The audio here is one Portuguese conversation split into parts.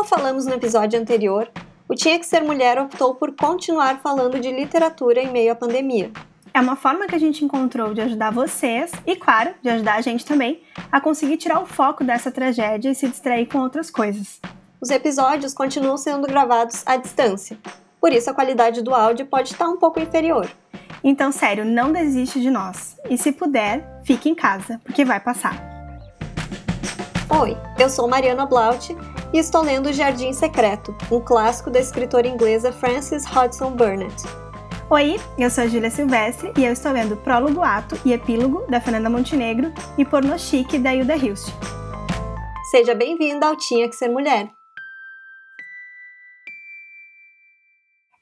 Como falamos no episódio anterior, o Tinha que Ser Mulher optou por continuar falando de literatura em meio à pandemia. É uma forma que a gente encontrou de ajudar vocês e, claro, de ajudar a gente também a conseguir tirar o foco dessa tragédia e se distrair com outras coisas. Os episódios continuam sendo gravados à distância, por isso a qualidade do áudio pode estar um pouco inferior. Então, sério, não desiste de nós. E se puder, fique em casa, porque vai passar. Oi, eu sou Mariana Blaut e estou lendo O Jardim Secreto, um clássico da escritora inglesa Frances Hodgson Burnett. Oi, eu sou a Júlia Silvestre e eu estou lendo Prólogo Ato e Epílogo da Fernanda Montenegro e Porno Chique da Hilda Hilst. Seja bem-vinda ao Tinha que Ser Mulher.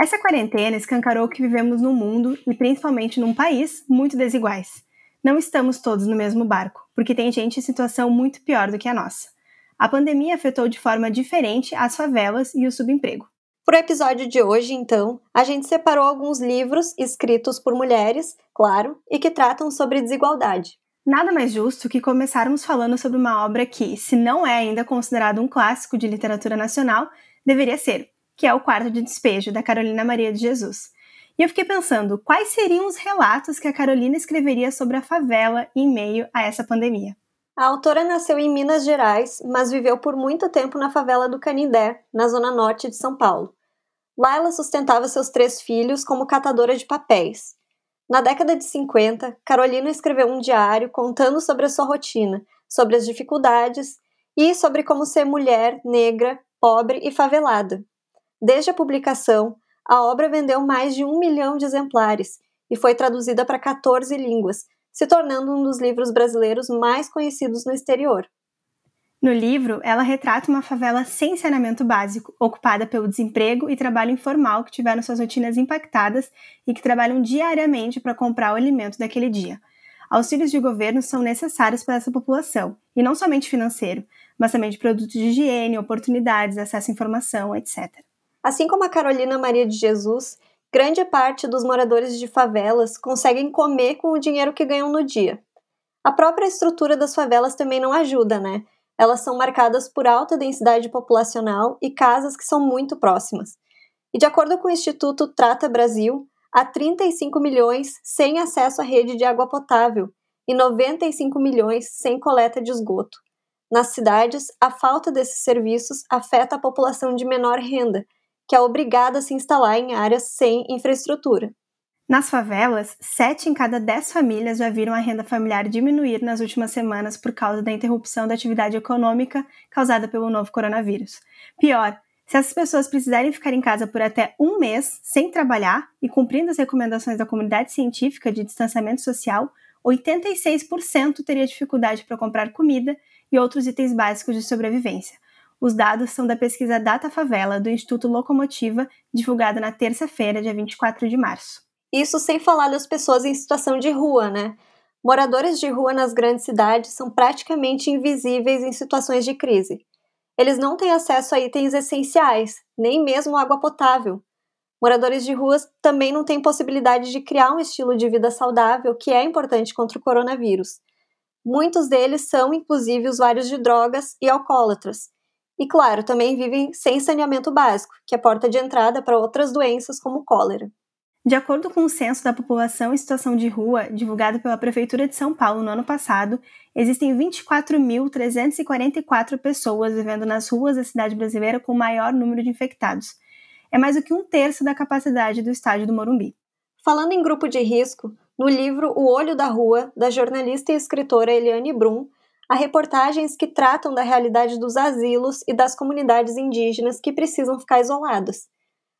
Essa quarentena escancarou que vivemos num mundo e principalmente num país muito desiguais. Não estamos todos no mesmo barco, porque tem gente em situação muito pior do que a nossa. A pandemia afetou de forma diferente as favelas e o subemprego. Para o episódio de hoje, então, a gente separou alguns livros escritos por mulheres, claro, e que tratam sobre desigualdade. Nada mais justo que começarmos falando sobre uma obra que, se não é ainda considerado um clássico de literatura nacional, deveria ser, que é O Quarto de Despejo, da Carolina Maria de Jesus. E eu fiquei pensando, quais seriam os relatos que a Carolina escreveria sobre a favela em meio a essa pandemia? A autora nasceu em Minas Gerais, mas viveu por muito tempo na favela do Canindé, na zona norte de São Paulo. Lá ela sustentava seus três filhos como catadora de papéis. Na década de 50, Carolina escreveu um diário contando sobre a sua rotina, sobre as dificuldades e sobre como ser mulher, negra, pobre e favelada. Desde a publicação, a obra vendeu mais de um milhão de exemplares e foi traduzida para 14 línguas, se tornando um dos livros brasileiros mais conhecidos no exterior. No livro, ela retrata uma favela sem saneamento básico, ocupada pelo desemprego e trabalho informal que tiveram suas rotinas impactadas e que trabalham diariamente para comprar o alimento daquele dia. Auxílios de governo são necessários para essa população, e não somente financeiro, mas também de produtos de higiene, oportunidades, acesso à informação, etc. Assim como a Carolina Maria de Jesus, grande parte dos moradores de favelas conseguem comer com o dinheiro que ganham no dia. A própria estrutura das favelas também não ajuda, né? Elas são marcadas por alta densidade populacional e casas que são muito próximas. E de acordo com o Instituto Trata Brasil, há 35 milhões sem acesso à rede de água potável e 95 milhões sem coleta de esgoto. Nas cidades, a falta desses serviços afeta a população de menor renda, que é obrigada a se instalar em áreas sem infraestrutura. Nas favelas, sete em cada dez famílias já viram a renda familiar diminuir nas últimas semanas por causa da interrupção da atividade econômica causada pelo novo coronavírus. Pior, se essas pessoas precisarem ficar em casa por até um mês sem trabalhar e cumprindo as recomendações da comunidade científica de distanciamento social, 86% teria dificuldade para comprar comida e outros itens básicos de sobrevivência. Os dados são da pesquisa Data Favela do Instituto Locomotiva, divulgada na terça-feira, dia 24 de março. Isso sem falar das pessoas em situação de rua, né? Moradores de rua nas grandes cidades são praticamente invisíveis em situações de crise. Eles não têm acesso a itens essenciais, nem mesmo água potável. Moradores de ruas também não têm possibilidade de criar um estilo de vida saudável, que é importante contra o coronavírus. Muitos deles são, inclusive, usuários de drogas e alcoólatras. E, claro, também vivem sem saneamento básico, que é porta de entrada para outras doenças como cólera. De acordo com o Censo da População em Situação de Rua, divulgado pela Prefeitura de São Paulo no ano passado, existem 24.344 pessoas vivendo nas ruas da cidade brasileira com o maior número de infectados. É mais do que um terço da capacidade do estádio do Morumbi. Falando em grupo de risco, no livro O Olho da Rua, da jornalista e escritora Eliane Brum, há reportagens que tratam da realidade dos asilos e das comunidades indígenas que precisam ficar isoladas.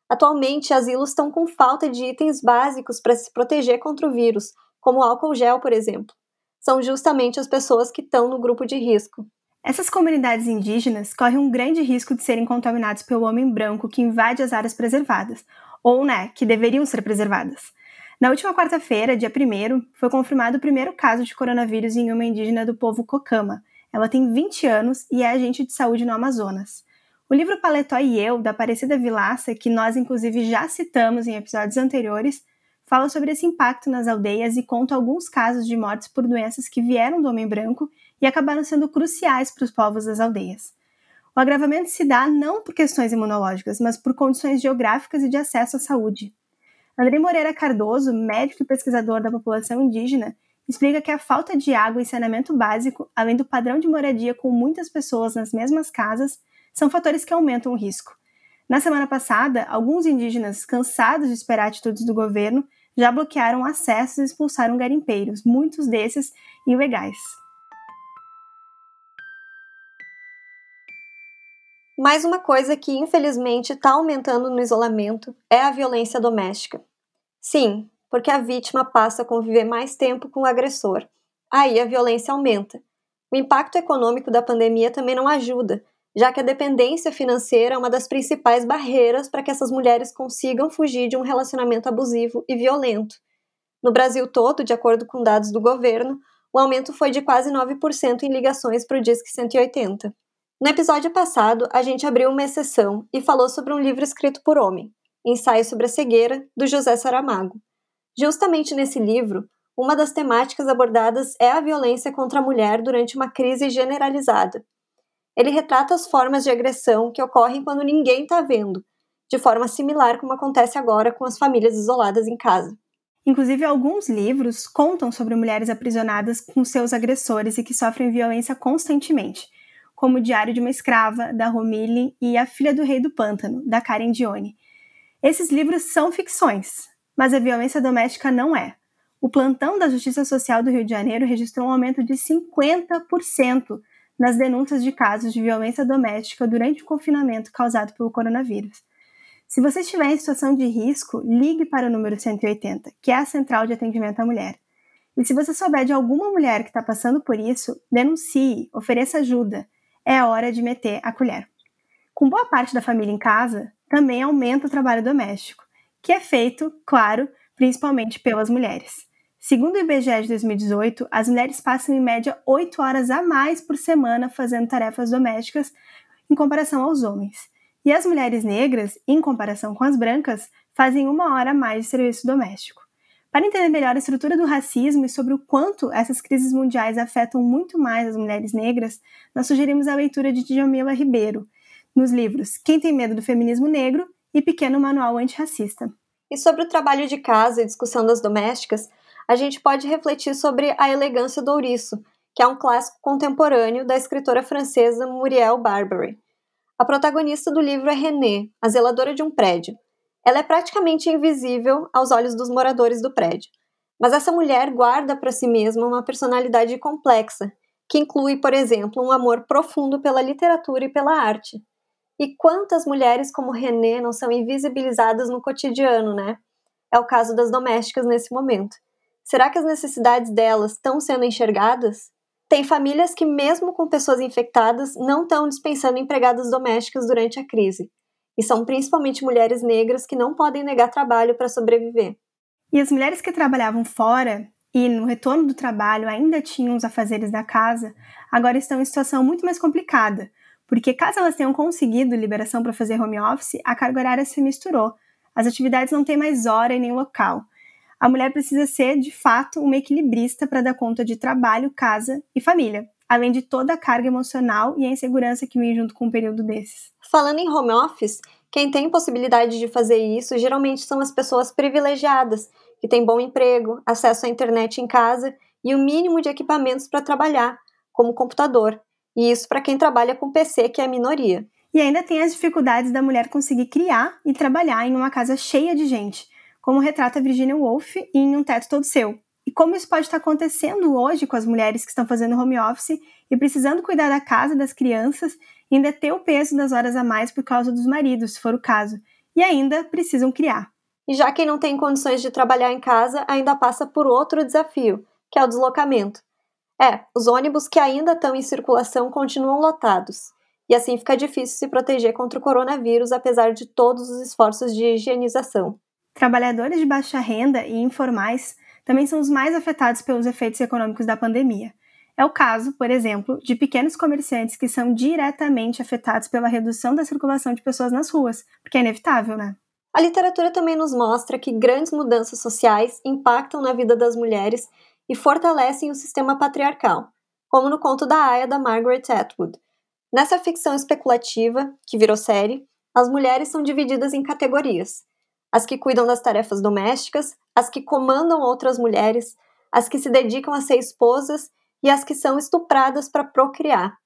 Atualmente, asilos estão com falta de itens básicos para se proteger contra o vírus, como álcool gel, por exemplo. São justamente as pessoas que estão no grupo de risco. Essas comunidades indígenas correm um grande risco de serem contaminadas pelo homem branco que invade as áreas preservadas, ou, né, que deveriam ser preservadas. Na última quarta-feira, dia 1, foi confirmado o primeiro caso de coronavírus em uma indígena do povo Cocama. Ela tem 20 anos e é agente de saúde no Amazonas. O livro Paletó e Eu, da Aparecida Vilaça, que nós inclusive já citamos em episódios anteriores, fala sobre esse impacto nas aldeias e conta alguns casos de mortes por doenças que vieram do homem branco e acabaram sendo cruciais para os povos das aldeias. O agravamento se dá não por questões imunológicas, mas por condições geográficas e de acesso à saúde. André Moreira Cardoso, médico e pesquisador da população indígena, explica que a falta de água e saneamento básico, além do padrão de moradia com muitas pessoas nas mesmas casas, são fatores que aumentam o risco. Na semana passada, alguns indígenas, cansados de esperar atitudes do governo, já bloquearam acessos e expulsaram garimpeiros, muitos desses ilegais. Mais uma coisa que infelizmente está aumentando no isolamento é a violência doméstica. Sim, porque a vítima passa a conviver mais tempo com o agressor. Aí a violência aumenta. O impacto econômico da pandemia também não ajuda, já que a dependência financeira é uma das principais barreiras para que essas mulheres consigam fugir de um relacionamento abusivo e violento. No Brasil todo, de acordo com dados do governo, o aumento foi de quase 9% em ligações para o Disque 180. No episódio passado, a gente abriu uma exceção e falou sobre um livro escrito por homem, Ensaio sobre a Cegueira, do José Saramago. Justamente nesse livro, uma das temáticas abordadas é a violência contra a mulher durante uma crise generalizada. Ele retrata as formas de agressão que ocorrem quando ninguém está vendo, de forma similar como acontece agora com as famílias isoladas em casa. Inclusive, alguns livros contam sobre mulheres aprisionadas com seus agressores e que sofrem violência constantemente, como O Diário de uma Escrava, da Romilly, e A Filha do Rei do Pântano, da Karen Dione. Esses livros são ficções, mas a violência doméstica não é. O plantão da Justiça Social do Rio de Janeiro registrou um aumento de 50% nas denúncias de casos de violência doméstica durante o confinamento causado pelo coronavírus. Se você estiver em situação de risco, ligue para o número 180, que é a Central de Atendimento à Mulher. E se você souber de alguma mulher que está passando por isso, denuncie, ofereça ajuda é a hora de meter a colher. Com boa parte da família em casa, também aumenta o trabalho doméstico, que é feito, claro, principalmente pelas mulheres. Segundo o IBGE de 2018, as mulheres passam em média 8 horas a mais por semana fazendo tarefas domésticas em comparação aos homens. E as mulheres negras, em comparação com as brancas, fazem uma hora a mais de serviço doméstico. Para entender melhor a estrutura do racismo e sobre o quanto essas crises mundiais afetam muito mais as mulheres negras, nós sugerimos a leitura de Djamila Ribeiro, nos livros Quem Tem Medo do Feminismo Negro e Pequeno Manual Antirracista. E sobre o trabalho de casa e discussão das domésticas, a gente pode refletir sobre A Elegância do Ouriço, que é um clássico contemporâneo da escritora francesa Muriel Barbary. A protagonista do livro é René, a zeladora de um prédio, ela é praticamente invisível aos olhos dos moradores do prédio. Mas essa mulher guarda para si mesma uma personalidade complexa, que inclui, por exemplo, um amor profundo pela literatura e pela arte. E quantas mulheres como René não são invisibilizadas no cotidiano, né? É o caso das domésticas nesse momento. Será que as necessidades delas estão sendo enxergadas? Tem famílias que, mesmo com pessoas infectadas, não estão dispensando empregadas domésticas durante a crise. E são principalmente mulheres negras que não podem negar trabalho para sobreviver. E as mulheres que trabalhavam fora e no retorno do trabalho ainda tinham os afazeres da casa, agora estão em situação muito mais complicada, porque caso elas tenham conseguido liberação para fazer home office, a carga horária se misturou. As atividades não têm mais hora e nem local. A mulher precisa ser, de fato, uma equilibrista para dar conta de trabalho, casa e família além de toda a carga emocional e a insegurança que vem junto com um período desses. Falando em home office, quem tem possibilidade de fazer isso geralmente são as pessoas privilegiadas, que têm bom emprego, acesso à internet em casa e o mínimo de equipamentos para trabalhar, como computador. E isso para quem trabalha com PC, que é a minoria. E ainda tem as dificuldades da mulher conseguir criar e trabalhar em uma casa cheia de gente, como retrata Virginia Woolf em Um Teto Todo Seu, como isso pode estar acontecendo hoje com as mulheres que estão fazendo home office e precisando cuidar da casa das crianças ainda ter o peso das horas a mais por causa dos maridos, se for o caso, e ainda precisam criar. E já quem não tem condições de trabalhar em casa ainda passa por outro desafio, que é o deslocamento. É, os ônibus que ainda estão em circulação continuam lotados. E assim fica difícil se proteger contra o coronavírus, apesar de todos os esforços de higienização. Trabalhadores de baixa renda e informais também são os mais afetados pelos efeitos econômicos da pandemia. É o caso, por exemplo, de pequenos comerciantes que são diretamente afetados pela redução da circulação de pessoas nas ruas, porque é inevitável, né? A literatura também nos mostra que grandes mudanças sociais impactam na vida das mulheres e fortalecem o sistema patriarcal, como no conto da Aya da Margaret Atwood. Nessa ficção especulativa, que virou série, as mulheres são divididas em categorias: as que cuidam das tarefas domésticas, as que comandam outras mulheres, as que se dedicam a ser esposas e as que são estupradas para procriar.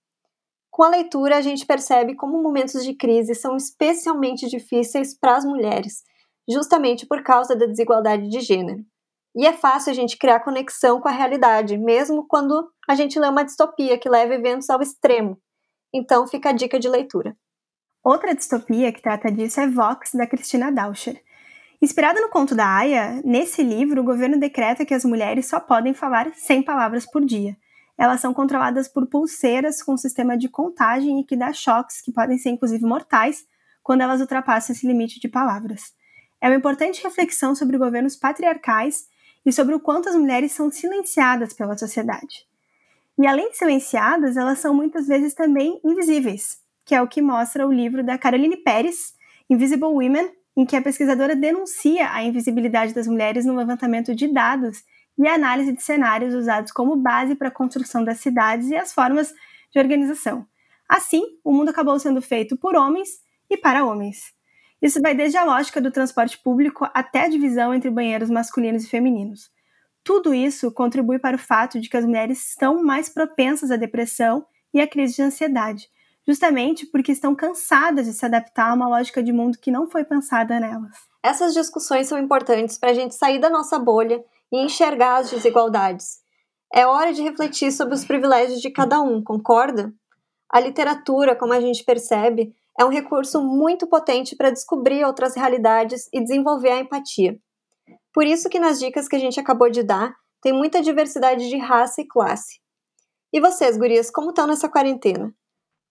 Com a leitura, a gente percebe como momentos de crise são especialmente difíceis para as mulheres, justamente por causa da desigualdade de gênero. E é fácil a gente criar conexão com a realidade, mesmo quando a gente lê uma distopia que leva eventos ao extremo. Então fica a dica de leitura. Outra distopia que trata disso é Vox, da Cristina Dauscher. Inspirada no conto da Aya, nesse livro o governo decreta que as mulheres só podem falar 100 palavras por dia. Elas são controladas por pulseiras com um sistema de contagem e que dá choques que podem ser inclusive mortais quando elas ultrapassam esse limite de palavras. É uma importante reflexão sobre governos patriarcais e sobre o quanto as mulheres são silenciadas pela sociedade. E além de silenciadas, elas são muitas vezes também invisíveis, que é o que mostra o livro da Caroline Pérez, Invisible Women, em que a pesquisadora denuncia a invisibilidade das mulheres no levantamento de dados e análise de cenários usados como base para a construção das cidades e as formas de organização. Assim, o mundo acabou sendo feito por homens e para homens. Isso vai desde a lógica do transporte público até a divisão entre banheiros masculinos e femininos. Tudo isso contribui para o fato de que as mulheres estão mais propensas à depressão e à crise de ansiedade, justamente porque estão cansadas de se adaptar a uma lógica de mundo que não foi pensada nelas. Essas discussões são importantes para a gente sair da nossa bolha e enxergar as desigualdades. É hora de refletir sobre os privilégios de cada um, concorda? A literatura, como a gente percebe, é um recurso muito potente para descobrir outras realidades e desenvolver a empatia. Por isso que nas dicas que a gente acabou de dar, tem muita diversidade de raça e classe. E vocês, gurias, como estão nessa quarentena?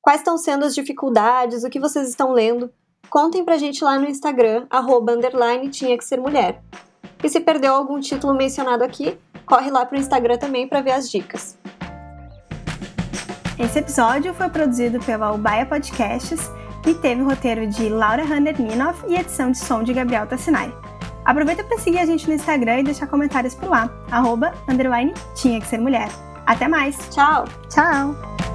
Quais estão sendo as dificuldades? O que vocês estão lendo? Contem pra gente lá no Instagram, arroba, underline, tinha que ser mulher. E se perdeu algum título mencionado aqui, corre lá pro Instagram também para ver as dicas. Esse episódio foi produzido pela Ubaia Podcasts e teve o roteiro de Laura Hanner Minoff e edição de som de Gabriel Tassinari. Aproveita para seguir a gente no Instagram e deixar comentários por lá, arroba, underline, tinha que ser mulher. Até mais! Tchau! Tchau!